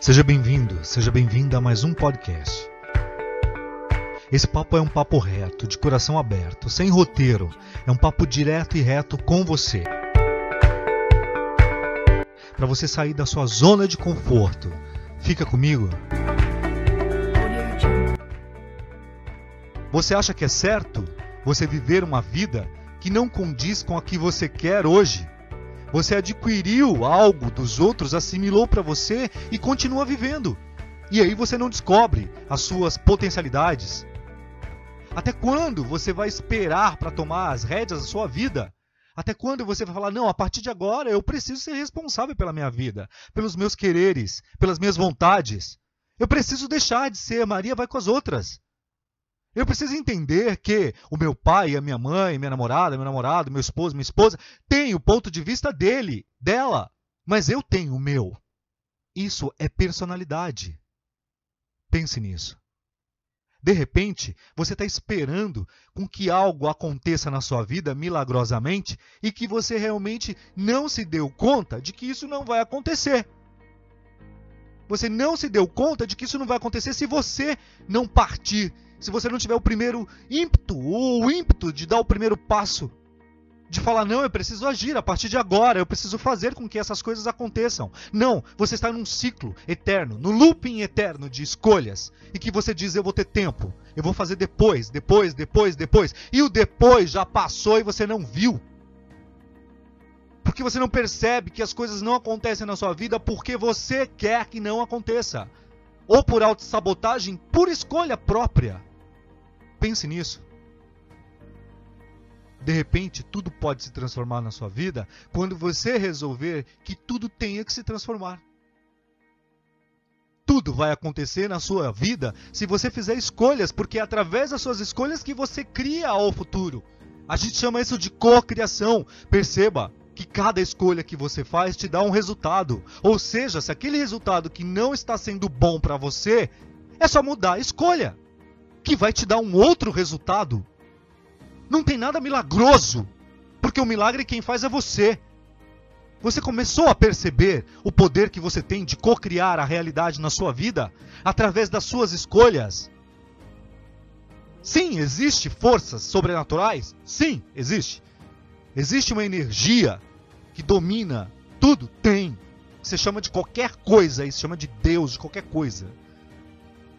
Seja bem-vindo, seja bem-vinda a mais um podcast. Esse papo é um papo reto, de coração aberto, sem roteiro. É um papo direto e reto com você. Para você sair da sua zona de conforto. Fica comigo? Você acha que é certo você viver uma vida que não condiz com a que você quer hoje? Você adquiriu algo dos outros, assimilou para você e continua vivendo. E aí você não descobre as suas potencialidades. Até quando você vai esperar para tomar as rédeas da sua vida? Até quando você vai falar, não, a partir de agora eu preciso ser responsável pela minha vida, pelos meus quereres, pelas minhas vontades? Eu preciso deixar de ser Maria vai com as outras. Eu preciso entender que o meu pai, a minha mãe, minha namorada, meu namorado, meu esposo, minha esposa, têm o ponto de vista dele, dela, mas eu tenho o meu. Isso é personalidade. Pense nisso. De repente, você está esperando com que algo aconteça na sua vida milagrosamente e que você realmente não se deu conta de que isso não vai acontecer. Você não se deu conta de que isso não vai acontecer se você não partir se você não tiver o primeiro ímpeto, ou o ímpeto de dar o primeiro passo, de falar, não, eu preciso agir a partir de agora, eu preciso fazer com que essas coisas aconteçam. Não, você está num ciclo eterno, no looping eterno de escolhas, e que você diz, eu vou ter tempo, eu vou fazer depois, depois, depois, depois, e o depois já passou e você não viu. Porque você não percebe que as coisas não acontecem na sua vida porque você quer que não aconteça. Ou por autossabotagem, por escolha própria. Pense nisso. De repente, tudo pode se transformar na sua vida quando você resolver que tudo tenha que se transformar. Tudo vai acontecer na sua vida se você fizer escolhas, porque é através das suas escolhas que você cria o futuro. A gente chama isso de cocriação. Perceba que cada escolha que você faz te dá um resultado. Ou seja, se aquele resultado que não está sendo bom para você, é só mudar a escolha que vai te dar um outro resultado. Não tem nada milagroso, porque o milagre quem faz é você. Você começou a perceber o poder que você tem de co-criar a realidade na sua vida através das suas escolhas? Sim, existe forças sobrenaturais? Sim, existe. Existe uma energia que domina tudo? Tem. Você chama de qualquer coisa, isso chama de Deus, de qualquer coisa.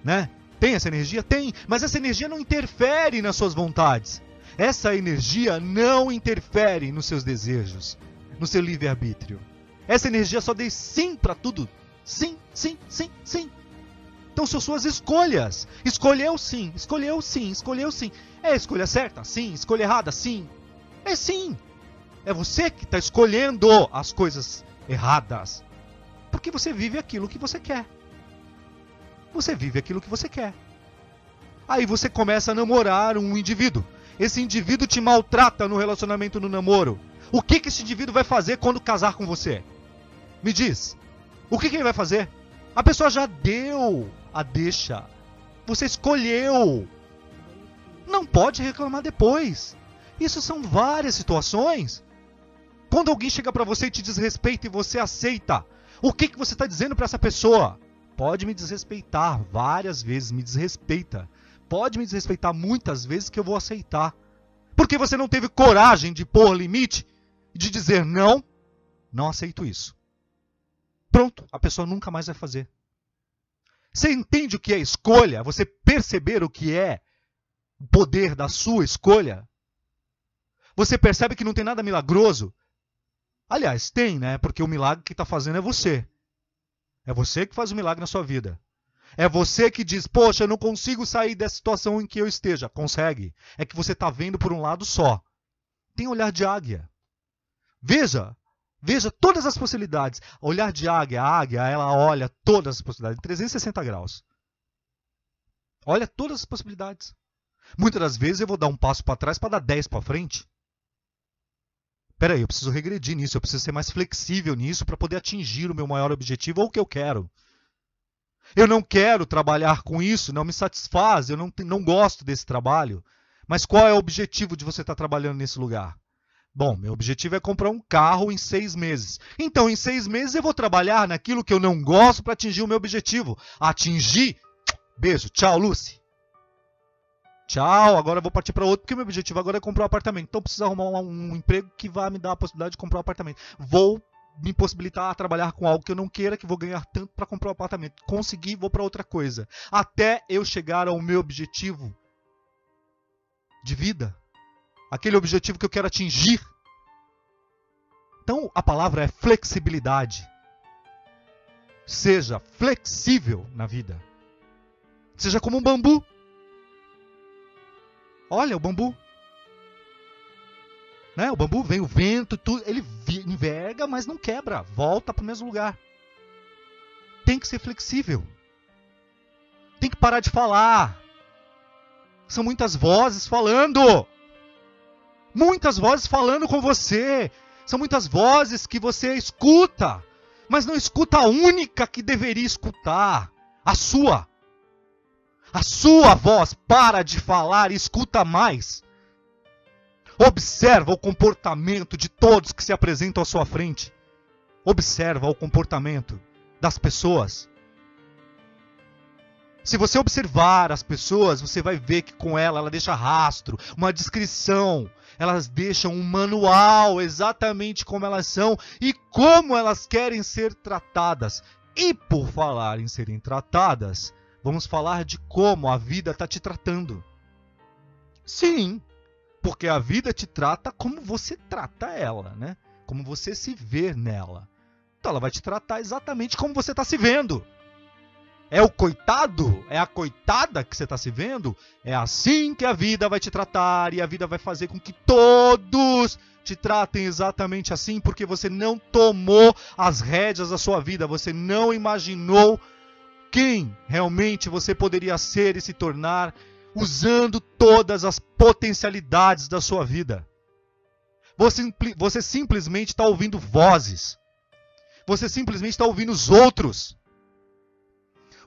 Né? Tem essa energia? Tem, mas essa energia não interfere nas suas vontades. Essa energia não interfere nos seus desejos, no seu livre-arbítrio. Essa energia só diz sim para tudo. Sim, sim, sim, sim. Então são suas escolhas. Escolheu sim, escolheu sim, escolheu sim. É a escolha certa? Sim. Escolha errada? Sim. É sim. É você que está escolhendo as coisas erradas. Porque você vive aquilo que você quer você vive aquilo que você quer. Aí você começa a namorar um indivíduo. Esse indivíduo te maltrata no relacionamento no namoro. O que, que esse indivíduo vai fazer quando casar com você? Me diz. O que, que ele vai fazer? A pessoa já deu a deixa. Você escolheu. Não pode reclamar depois. Isso são várias situações. Quando alguém chega para você e te desrespeita e você aceita, o que, que você está dizendo para essa pessoa? Pode me desrespeitar várias vezes, me desrespeita. Pode me desrespeitar muitas vezes que eu vou aceitar. Porque você não teve coragem de pôr limite de dizer não, não aceito isso. Pronto, a pessoa nunca mais vai fazer. Você entende o que é escolha? Você perceber o que é o poder da sua escolha? Você percebe que não tem nada milagroso? Aliás, tem, né? Porque o milagre que está fazendo é você. É você que faz o milagre na sua vida. É você que diz, poxa, eu não consigo sair dessa situação em que eu esteja. Consegue. É que você está vendo por um lado só. Tem olhar de águia. Veja, veja todas as possibilidades. Olhar de águia, a águia, ela olha todas as possibilidades, 360 graus. Olha todas as possibilidades. Muitas das vezes eu vou dar um passo para trás para dar 10 para frente peraí, eu preciso regredir nisso, eu preciso ser mais flexível nisso para poder atingir o meu maior objetivo ou o que eu quero. Eu não quero trabalhar com isso, não me satisfaz, eu não, não gosto desse trabalho. Mas qual é o objetivo de você estar trabalhando nesse lugar? Bom, meu objetivo é comprar um carro em seis meses. Então, em seis meses eu vou trabalhar naquilo que eu não gosto para atingir o meu objetivo. Atingir. Beijo. Tchau, Lucy. Tchau, agora eu vou partir para outro, porque meu objetivo agora é comprar um apartamento. Então, preciso arrumar um, um emprego que vai me dar a possibilidade de comprar um apartamento. Vou me possibilitar a trabalhar com algo que eu não queira, que vou ganhar tanto para comprar um apartamento. Consegui, vou para outra coisa. Até eu chegar ao meu objetivo de vida. Aquele objetivo que eu quero atingir. Então, a palavra é flexibilidade. Seja flexível na vida. Seja como um bambu. Olha o bambu. Né? O bambu vem o vento, tudo, ele enverga, mas não quebra, volta para o mesmo lugar. Tem que ser flexível. Tem que parar de falar. São muitas vozes falando. Muitas vozes falando com você. São muitas vozes que você escuta, mas não escuta a única que deveria escutar, a sua. A sua voz para de falar e escuta mais. Observa o comportamento de todos que se apresentam à sua frente. Observa o comportamento das pessoas. Se você observar as pessoas, você vai ver que com ela ela deixa rastro, uma descrição, elas deixam um manual exatamente como elas são e como elas querem ser tratadas. E por falar em serem tratadas, vamos falar de como a vida está te tratando. Sim, porque a vida te trata como você trata ela, né? Como você se vê nela. Então ela vai te tratar exatamente como você está se vendo. É o coitado? É a coitada que você está se vendo? É assim que a vida vai te tratar e a vida vai fazer com que todos te tratem exatamente assim, porque você não tomou as rédeas da sua vida, você não imaginou quem realmente você poderia ser e se tornar usando todas as potencialidades da sua vida. Você, você simplesmente está ouvindo vozes. Você simplesmente está ouvindo os outros.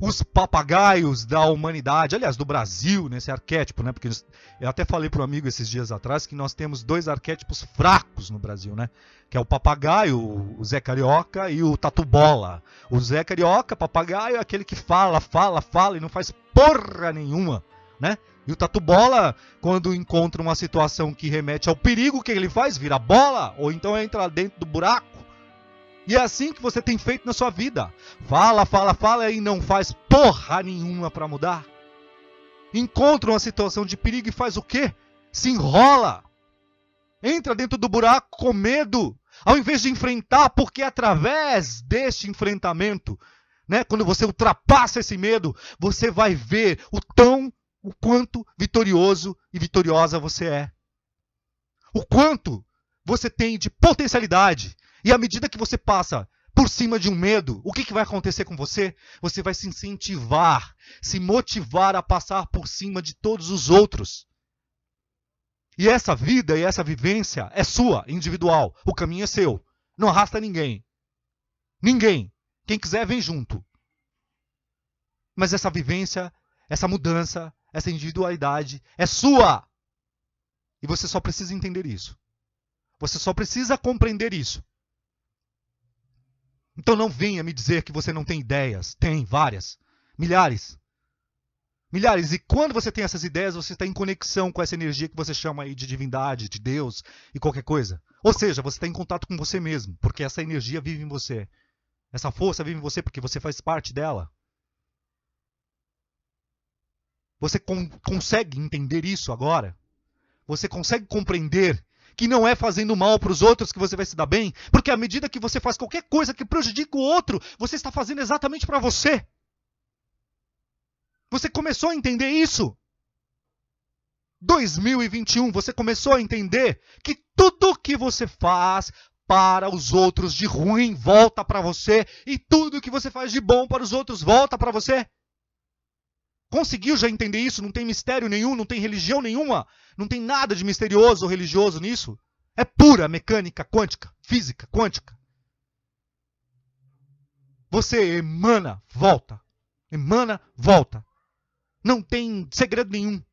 Os papagaios da humanidade, aliás, do Brasil, nesse arquétipo, né? Porque eu até falei para um amigo esses dias atrás que nós temos dois arquétipos fracos no Brasil, né? Que é o papagaio, o Zé Carioca e o Tatu Bola. O Zé Carioca, papagaio, é aquele que fala, fala, fala e não faz porra nenhuma né? E o Tatu Bola, quando encontra uma situação que remete ao perigo, o que ele faz? Vira bola, ou então entra dentro do buraco. E é assim que você tem feito na sua vida. Fala, fala, fala e não faz porra nenhuma para mudar. Encontra uma situação de perigo e faz o quê? Se enrola. Entra dentro do buraco com medo, ao invés de enfrentar, porque através deste enfrentamento, né, quando você ultrapassa esse medo, você vai ver o tão o quanto vitorioso e vitoriosa você é. O quanto você tem de potencialidade. E à medida que você passa por cima de um medo, o que, que vai acontecer com você? Você vai se incentivar, se motivar a passar por cima de todos os outros. E essa vida e essa vivência é sua, individual. O caminho é seu. Não arrasta ninguém. Ninguém. Quem quiser, vem junto. Mas essa vivência, essa mudança, essa individualidade é sua. E você só precisa entender isso. Você só precisa compreender isso. Então não venha me dizer que você não tem ideias. Tem várias. Milhares. Milhares. E quando você tem essas ideias, você está em conexão com essa energia que você chama aí de divindade, de Deus e qualquer coisa. Ou seja, você está em contato com você mesmo, porque essa energia vive em você. Essa força vive em você porque você faz parte dela. Você con consegue entender isso agora? Você consegue compreender que não é fazendo mal para os outros que você vai se dar bem? Porque à medida que você faz qualquer coisa que prejudica o outro, você está fazendo exatamente para você. Você começou a entender isso? 2021, você começou a entender que tudo que você faz para os outros de ruim volta para você e tudo que você faz de bom para os outros volta para você? Conseguiu já entender isso? Não tem mistério nenhum, não tem religião nenhuma, não tem nada de misterioso ou religioso nisso. É pura mecânica quântica, física quântica. Você emana, volta. Emana, volta. Não tem segredo nenhum.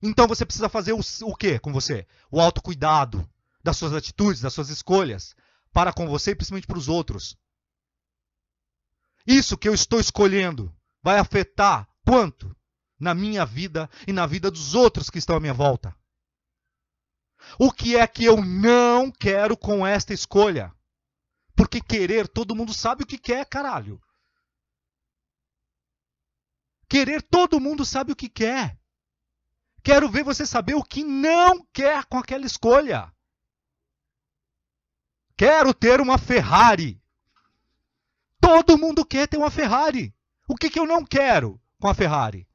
Então você precisa fazer o, o quê com você? O autocuidado das suas atitudes, das suas escolhas, para com você e principalmente para os outros. Isso que eu estou escolhendo vai afetar quanto na minha vida e na vida dos outros que estão à minha volta. O que é que eu não quero com esta escolha? Porque querer, todo mundo sabe o que quer, caralho. Querer, todo mundo sabe o que quer. Quero ver você saber o que não quer com aquela escolha. Quero ter uma Ferrari. Todo mundo quer ter uma Ferrari. O que, que eu não quero com a Ferrari?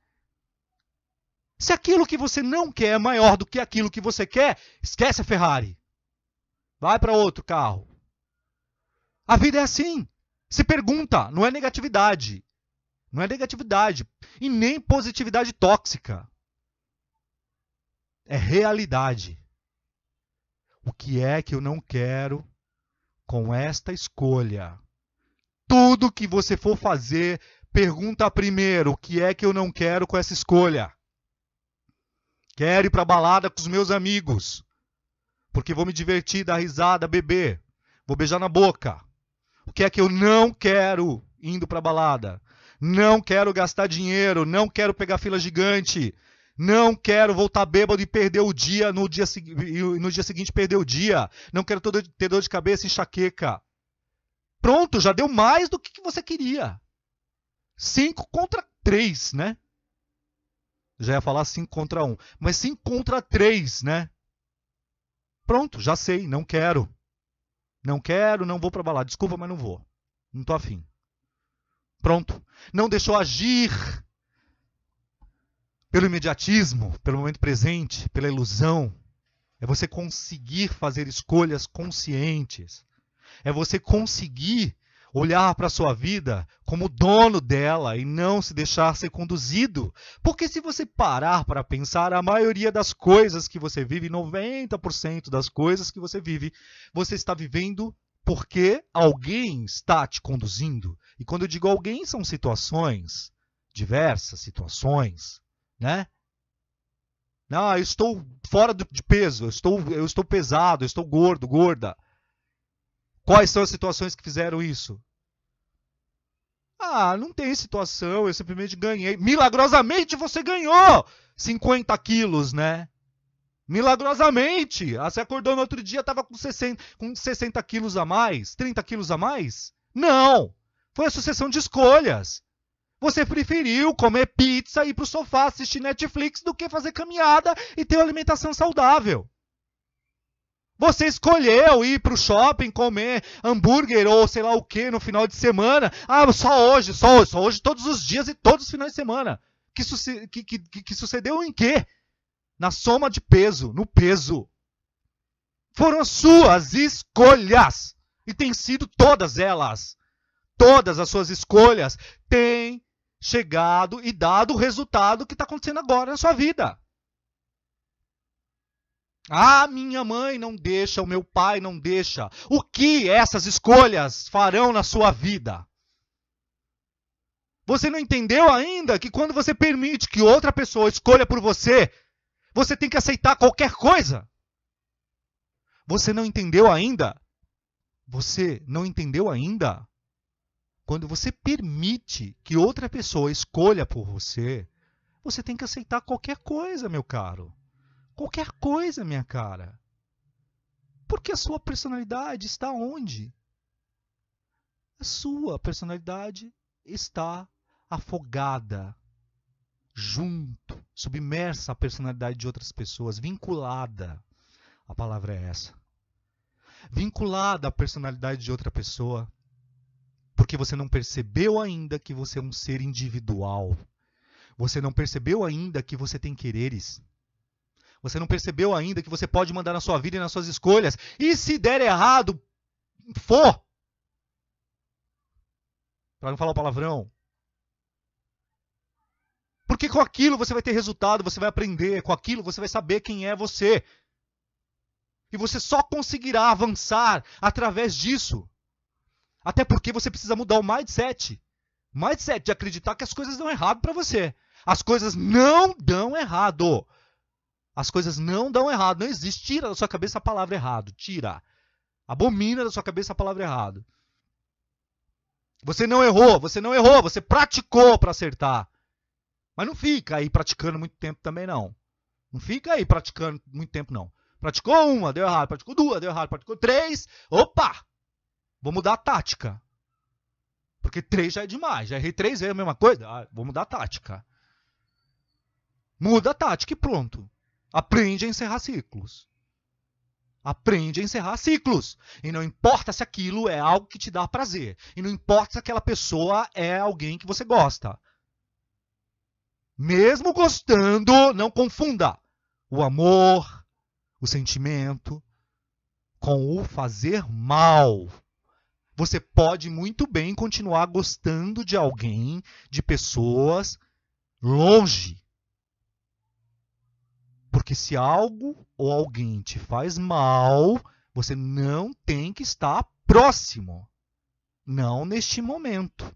Se aquilo que você não quer é maior do que aquilo que você quer, esquece a Ferrari. Vai para outro carro. A vida é assim. Se pergunta, não é negatividade. Não é negatividade. E nem positividade tóxica. É realidade. O que é que eu não quero com esta escolha? Tudo que você for fazer, pergunta primeiro: o que é que eu não quero com essa escolha? Quero ir para balada com os meus amigos. Porque vou me divertir, dar risada, beber. Vou beijar na boca. O que é que eu não quero indo para balada? Não quero gastar dinheiro, não quero pegar fila gigante. Não quero voltar bêbado e perder o dia no dia, no dia seguinte perder o dia. Não quero ter dor de cabeça e enxaqueca. Pronto, já deu mais do que você queria. Cinco contra três, né? Já ia falar 5 contra 1. Um. Mas 5 contra 3, né? Pronto, já sei, não quero. Não quero, não vou pra balada. Desculpa, mas não vou. Não tô afim. Pronto. Não deixou agir pelo imediatismo, pelo momento presente, pela ilusão. É você conseguir fazer escolhas conscientes. É você conseguir olhar para a sua vida como dono dela e não se deixar ser conduzido. Porque se você parar para pensar, a maioria das coisas que você vive, 90% das coisas que você vive, você está vivendo porque alguém está te conduzindo. E quando eu digo alguém, são situações, diversas situações, né? Não, eu estou fora de peso, eu estou, eu estou pesado, eu estou gordo, gorda. Quais são as situações que fizeram isso? Ah, não tem situação, eu simplesmente ganhei. Milagrosamente você ganhou 50 quilos, né? Milagrosamente. Ah, você acordou no outro dia, estava com 60, com 60 quilos a mais, 30 quilos a mais? Não! Foi a sucessão de escolhas. Você preferiu comer pizza, ir pro sofá, assistir Netflix do que fazer caminhada e ter uma alimentação saudável. Você escolheu ir para o shopping comer hambúrguer ou sei lá o que no final de semana. Ah, só hoje, só hoje, só hoje, todos os dias e todos os finais de semana. Que, que, que, que sucedeu em quê? Na soma de peso, no peso. Foram suas escolhas. E tem sido todas elas. Todas as suas escolhas têm chegado e dado o resultado que está acontecendo agora na sua vida. Ah, minha mãe não deixa, o meu pai não deixa. O que essas escolhas farão na sua vida? Você não entendeu ainda que quando você permite que outra pessoa escolha por você, você tem que aceitar qualquer coisa? Você não entendeu ainda? Você não entendeu ainda? Quando você permite que outra pessoa escolha por você, você tem que aceitar qualquer coisa, meu caro. Qualquer coisa, minha cara. Porque a sua personalidade está onde? A sua personalidade está afogada, junto, submersa à personalidade de outras pessoas, vinculada. A palavra é essa. Vinculada à personalidade de outra pessoa, porque você não percebeu ainda que você é um ser individual. Você não percebeu ainda que você tem quereres. Você não percebeu ainda que você pode mandar na sua vida e nas suas escolhas. E se der errado, for. Para não falar o palavrão. Porque com aquilo você vai ter resultado, você vai aprender, com aquilo você vai saber quem é você. E você só conseguirá avançar através disso. Até porque você precisa mudar o mindset. Mindset de acreditar que as coisas dão errado para você. As coisas não dão errado. As coisas não dão errado. Não existe. Tira da sua cabeça a palavra errado. Tira. Abomina da sua cabeça a palavra errado. Você não errou, você não errou, você praticou para acertar. Mas não fica aí praticando muito tempo também, não. Não fica aí praticando muito tempo, não. Praticou uma, deu errado. Praticou duas, deu errado. Praticou três. Opa! Vou mudar a tática. Porque três já é demais. Já errei três vezes a mesma coisa. Ah, vou mudar a tática. Muda a tática e pronto. Aprende a encerrar ciclos. Aprende a encerrar ciclos. E não importa se aquilo é algo que te dá prazer. E não importa se aquela pessoa é alguém que você gosta. Mesmo gostando, não confunda o amor, o sentimento, com o fazer mal. Você pode muito bem continuar gostando de alguém, de pessoas, longe. Porque se algo ou alguém te faz mal, você não tem que estar próximo. Não neste momento.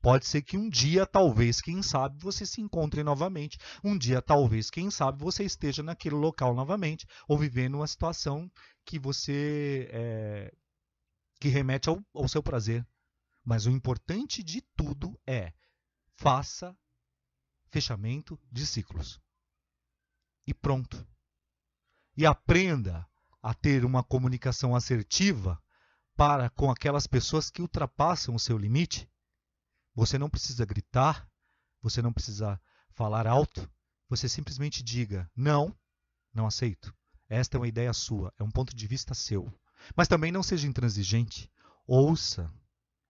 Pode ser que um dia, talvez, quem sabe, você se encontre novamente. Um dia, talvez, quem sabe, você esteja naquele local novamente, ou vivendo uma situação que você é, que remete ao, ao seu prazer. Mas o importante de tudo é faça fechamento de ciclos e pronto. E aprenda a ter uma comunicação assertiva para com aquelas pessoas que ultrapassam o seu limite. Você não precisa gritar, você não precisa falar alto, você simplesmente diga: não, não aceito. Esta é uma ideia sua, é um ponto de vista seu. Mas também não seja intransigente. Ouça.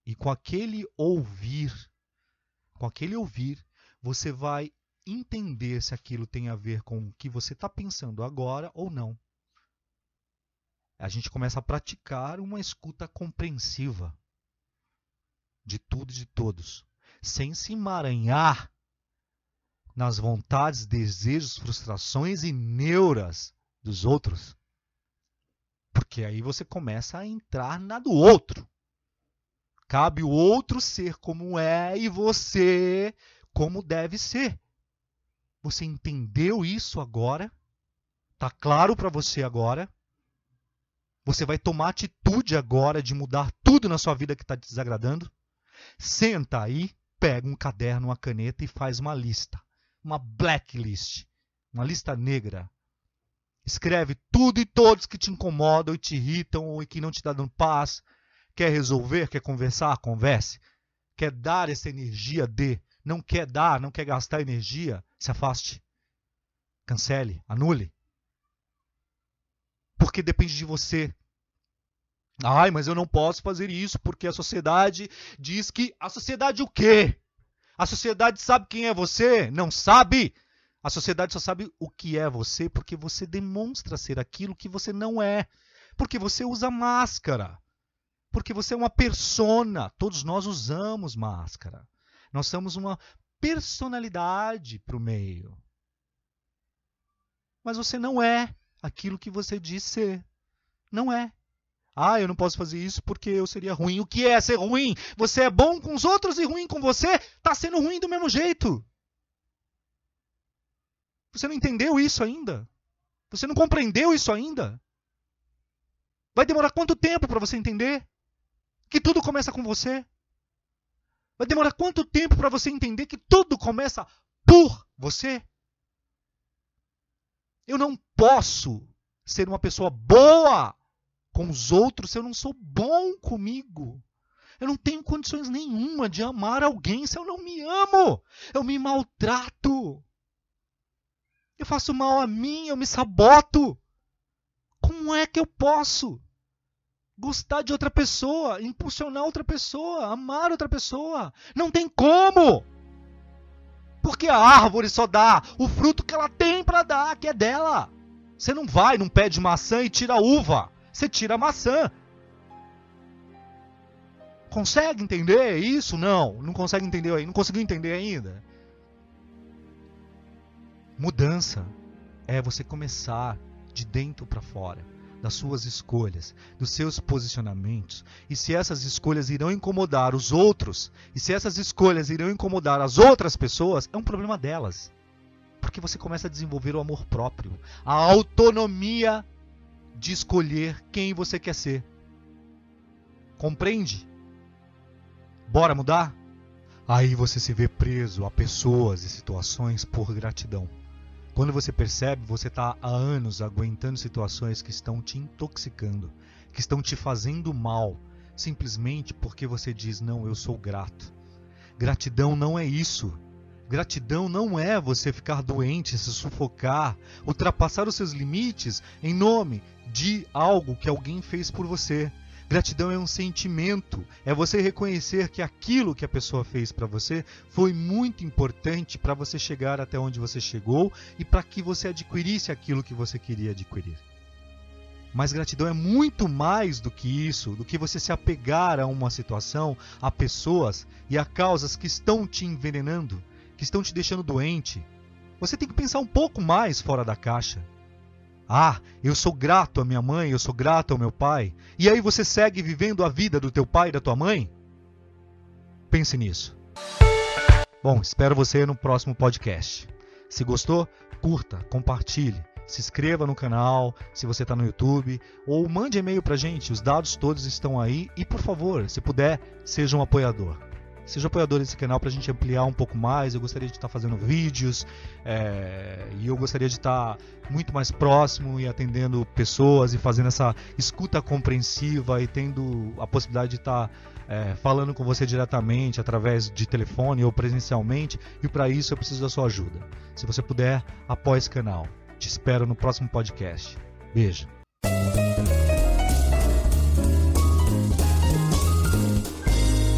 E com aquele ouvir, com aquele ouvir, você vai entender se aquilo tem a ver com o que você está pensando agora ou não. A gente começa a praticar uma escuta compreensiva de tudo e de todos, sem se emaranhar nas vontades, desejos, frustrações e neuras dos outros. Porque aí você começa a entrar na do outro. Cabe o outro ser como é e você como deve ser. Você entendeu isso agora? Tá claro para você agora? Você vai tomar atitude agora de mudar tudo na sua vida que está te desagradando? Senta aí, pega um caderno, uma caneta e faz uma lista. Uma blacklist. Uma lista negra. Escreve tudo e todos que te incomodam e te irritam ou que não te dão paz. Quer resolver? Quer conversar? Converse. Quer dar essa energia? Dê não quer dar, não quer gastar energia, se afaste. Cancele, anule. Porque depende de você. Ai, mas eu não posso fazer isso porque a sociedade diz que. A sociedade o quê? A sociedade sabe quem é você? Não sabe! A sociedade só sabe o que é você porque você demonstra ser aquilo que você não é. Porque você usa máscara. Porque você é uma persona. Todos nós usamos máscara. Nós somos uma personalidade para o meio. Mas você não é aquilo que você diz ser. Não é. Ah, eu não posso fazer isso porque eu seria ruim. O que é ser ruim? Você é bom com os outros e ruim com você? Está sendo ruim do mesmo jeito. Você não entendeu isso ainda? Você não compreendeu isso ainda? Vai demorar quanto tempo para você entender que tudo começa com você? Vai demorar quanto tempo para você entender que tudo começa por você? Eu não posso ser uma pessoa boa com os outros se eu não sou bom comigo. Eu não tenho condições nenhuma de amar alguém se eu não me amo. Eu me maltrato. Eu faço mal a mim, eu me saboto. Como é que eu posso? Gostar de outra pessoa, impulsionar outra pessoa, amar outra pessoa. Não tem como! Porque a árvore só dá o fruto que ela tem para dar, que é dela. Você não vai num pé de maçã e tira a uva. Você tira a maçã. Consegue entender isso? Não. Não consegue entender aí. Não conseguiu entender ainda? Mudança é você começar de dentro para fora das suas escolhas, dos seus posicionamentos, e se essas escolhas irão incomodar os outros, e se essas escolhas irão incomodar as outras pessoas, é um problema delas. porque você começa a desenvolver o amor próprio, a autonomia de escolher quem você quer ser. Compreende? Bora mudar? Aí você se vê preso a pessoas e situações por gratidão. Quando você percebe, você está há anos aguentando situações que estão te intoxicando, que estão te fazendo mal, simplesmente porque você diz: Não, eu sou grato. Gratidão não é isso. Gratidão não é você ficar doente, se sufocar, ultrapassar os seus limites em nome de algo que alguém fez por você. Gratidão é um sentimento, é você reconhecer que aquilo que a pessoa fez para você foi muito importante para você chegar até onde você chegou e para que você adquirisse aquilo que você queria adquirir. Mas gratidão é muito mais do que isso, do que você se apegar a uma situação, a pessoas e a causas que estão te envenenando, que estão te deixando doente. Você tem que pensar um pouco mais fora da caixa. Ah, eu sou grato à minha mãe, eu sou grato ao meu pai. E aí você segue vivendo a vida do teu pai e da tua mãe? Pense nisso. Bom, espero você no próximo podcast. Se gostou, curta, compartilhe, se inscreva no canal, se você está no YouTube, ou mande e-mail para gente, os dados todos estão aí. E por favor, se puder, seja um apoiador. Seja apoiador desse canal para a gente ampliar um pouco mais. Eu gostaria de estar fazendo vídeos é, e eu gostaria de estar muito mais próximo e atendendo pessoas e fazendo essa escuta compreensiva e tendo a possibilidade de estar é, falando com você diretamente através de telefone ou presencialmente. E para isso eu preciso da sua ajuda. Se você puder, apoie esse canal. Te espero no próximo podcast. Beijo.